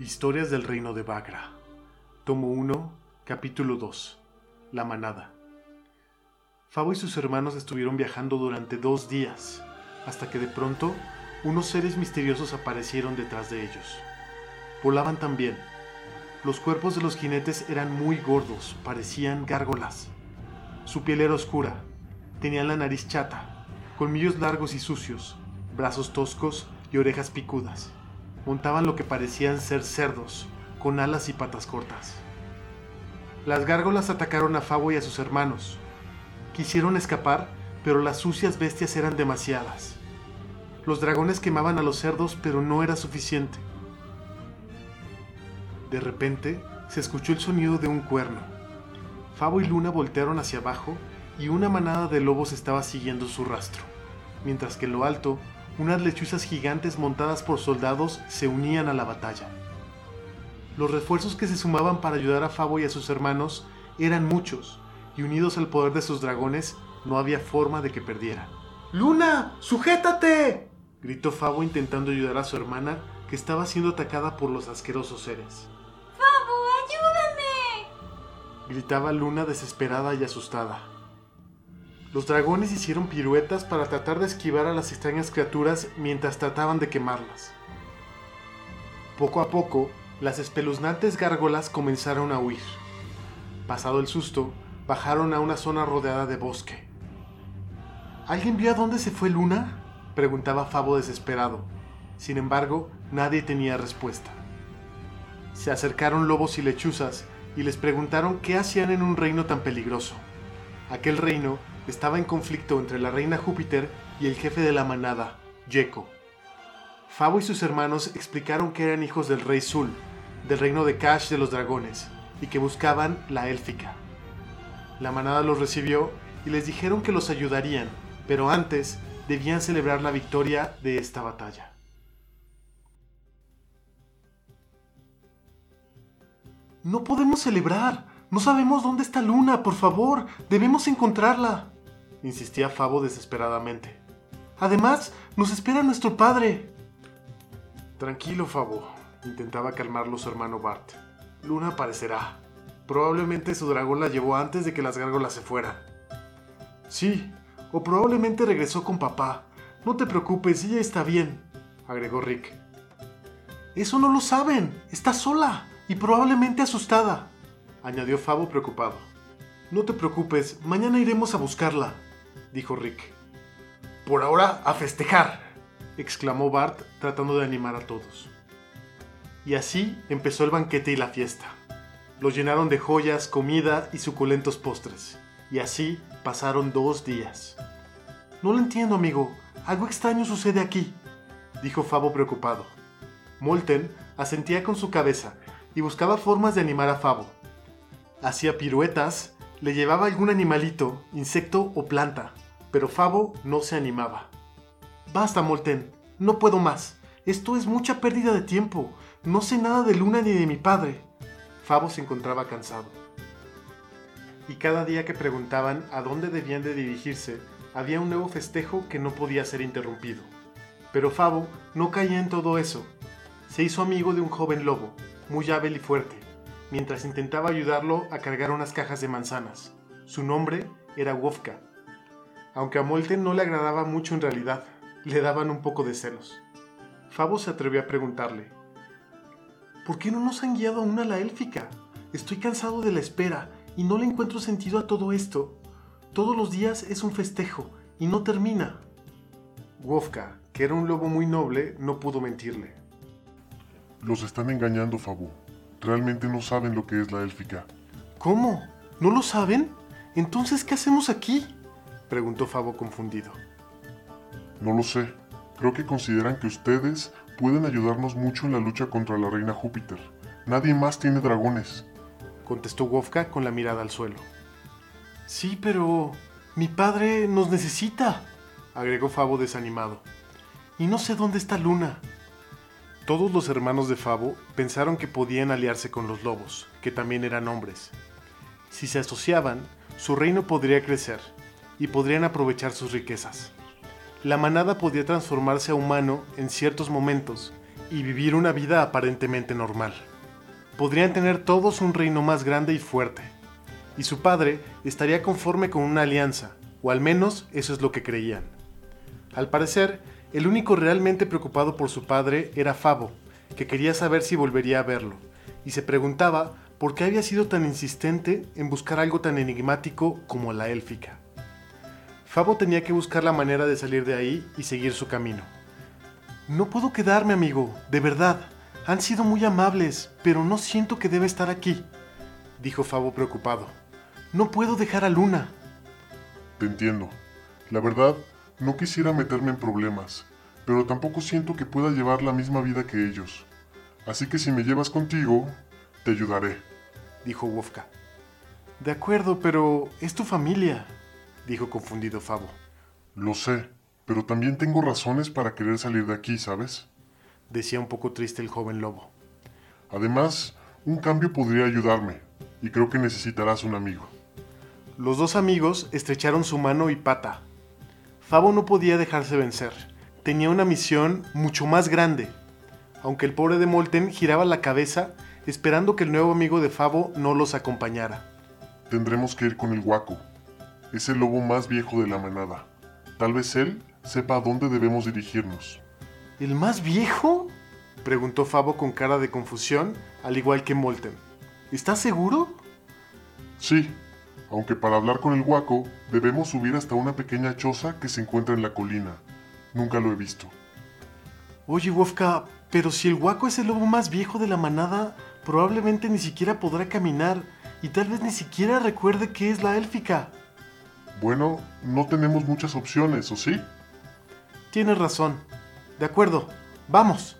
Historias del Reino de Bagra. Tomo 1, capítulo 2. La manada. Fabo y sus hermanos estuvieron viajando durante dos días, hasta que de pronto unos seres misteriosos aparecieron detrás de ellos. Volaban también. Los cuerpos de los jinetes eran muy gordos, parecían gárgolas. Su piel era oscura, tenían la nariz chata, colmillos largos y sucios, brazos toscos y orejas picudas montaban lo que parecían ser cerdos, con alas y patas cortas. Las gárgolas atacaron a Fabo y a sus hermanos. Quisieron escapar, pero las sucias bestias eran demasiadas. Los dragones quemaban a los cerdos, pero no era suficiente. De repente, se escuchó el sonido de un cuerno. Fabo y Luna voltearon hacia abajo y una manada de lobos estaba siguiendo su rastro, mientras que en lo alto unas lechuzas gigantes montadas por soldados se unían a la batalla. Los refuerzos que se sumaban para ayudar a Fabo y a sus hermanos eran muchos, y unidos al poder de sus dragones, no había forma de que perdieran. ¡Luna! ¡Sujétate! gritó Fabo intentando ayudar a su hermana, que estaba siendo atacada por los asquerosos seres. ¡Fabo, ayúdame! gritaba Luna desesperada y asustada. Los dragones hicieron piruetas para tratar de esquivar a las extrañas criaturas mientras trataban de quemarlas. Poco a poco, las espeluznantes gárgolas comenzaron a huir. Pasado el susto, bajaron a una zona rodeada de bosque. ¿Alguien vio a dónde se fue Luna? preguntaba Fabo desesperado. Sin embargo, nadie tenía respuesta. Se acercaron lobos y lechuzas y les preguntaron qué hacían en un reino tan peligroso. Aquel reino estaba en conflicto entre la reina Júpiter y el jefe de la manada, Yeco. Fabo y sus hermanos explicaron que eran hijos del rey Zul, del reino de Kash de los dragones, y que buscaban la élfica. La manada los recibió y les dijeron que los ayudarían, pero antes debían celebrar la victoria de esta batalla. No podemos celebrar. No sabemos dónde está Luna, por favor. Debemos encontrarla insistía Fabo desesperadamente. Además, nos espera nuestro padre. Tranquilo, Fabo, intentaba calmarlo su hermano Bart. Luna aparecerá. Probablemente su dragón la llevó antes de que las gárgolas se fueran. Sí, o probablemente regresó con papá. No te preocupes, ella está bien, agregó Rick. Eso no lo saben. Está sola y probablemente asustada, añadió Fabo preocupado. No te preocupes, mañana iremos a buscarla, dijo Rick. Por ahora, a festejar, exclamó Bart tratando de animar a todos. Y así empezó el banquete y la fiesta. Los llenaron de joyas, comida y suculentos postres. Y así pasaron dos días. No lo entiendo, amigo. Algo extraño sucede aquí, dijo Fabo preocupado. Molten asentía con su cabeza y buscaba formas de animar a Fabo. Hacía piruetas, le llevaba algún animalito, insecto o planta, pero Fabo no se animaba. Basta, Molten, no puedo más. Esto es mucha pérdida de tiempo. No sé nada de Luna ni de mi padre. Fabo se encontraba cansado. Y cada día que preguntaban a dónde debían de dirigirse, había un nuevo festejo que no podía ser interrumpido. Pero Fabo no caía en todo eso. Se hizo amigo de un joven lobo, muy hábil y fuerte, mientras intentaba ayudarlo a cargar unas cajas de manzanas. Su nombre era Wofka aunque a Molten no le agradaba mucho en realidad, le daban un poco de celos. Fabo se atrevió a preguntarle, ¿por qué no nos han guiado aún a la élfica? Estoy cansado de la espera y no le encuentro sentido a todo esto. Todos los días es un festejo y no termina. Wofka, que era un lobo muy noble, no pudo mentirle. Los están engañando, Fabo. Realmente no saben lo que es la élfica. ¿Cómo? ¿No lo saben? Entonces, ¿qué hacemos aquí? Preguntó Fabo confundido. No lo sé. Creo que consideran que ustedes pueden ayudarnos mucho en la lucha contra la reina Júpiter. Nadie más tiene dragones, contestó Wofka con la mirada al suelo. Sí, pero mi padre nos necesita, agregó Fabo desanimado. Y no sé dónde está Luna. Todos los hermanos de Fabo pensaron que podían aliarse con los lobos, que también eran hombres. Si se asociaban, su reino podría crecer y podrían aprovechar sus riquezas. La manada podía transformarse a humano en ciertos momentos y vivir una vida aparentemente normal. Podrían tener todos un reino más grande y fuerte, y su padre estaría conforme con una alianza, o al menos eso es lo que creían. Al parecer, el único realmente preocupado por su padre era Fabo, que quería saber si volvería a verlo, y se preguntaba por qué había sido tan insistente en buscar algo tan enigmático como la élfica. Fabo tenía que buscar la manera de salir de ahí y seguir su camino. No puedo quedarme, amigo, de verdad. Han sido muy amables, pero no siento que debe estar aquí, dijo Fabo preocupado. No puedo dejar a Luna. Te entiendo. La verdad, no quisiera meterme en problemas, pero tampoco siento que pueda llevar la misma vida que ellos. Así que si me llevas contigo, te ayudaré, dijo Wofka. De acuerdo, pero es tu familia, dijo confundido Fabo. Lo sé, pero también tengo razones para querer salir de aquí, ¿sabes? decía un poco triste el joven lobo. Además, un cambio podría ayudarme, y creo que necesitarás un amigo. Los dos amigos estrecharon su mano y pata. Fabo no podía dejarse vencer. Tenía una misión mucho más grande. Aunque el pobre de Molten giraba la cabeza esperando que el nuevo amigo de Fabo no los acompañara. Tendremos que ir con el Waco. Es el lobo más viejo de la manada. Tal vez él sepa a dónde debemos dirigirnos. ¿El más viejo? preguntó Fabo con cara de confusión, al igual que Molten. ¿Estás seguro? Sí, aunque para hablar con el Waco debemos subir hasta una pequeña choza que se encuentra en la colina. Nunca lo he visto. Oye, Wofka, pero si el Waco es el lobo más viejo de la manada, probablemente ni siquiera podrá caminar y tal vez ni siquiera recuerde qué es la élfica. Bueno, no tenemos muchas opciones, ¿o sí? Tienes razón. De acuerdo, vamos.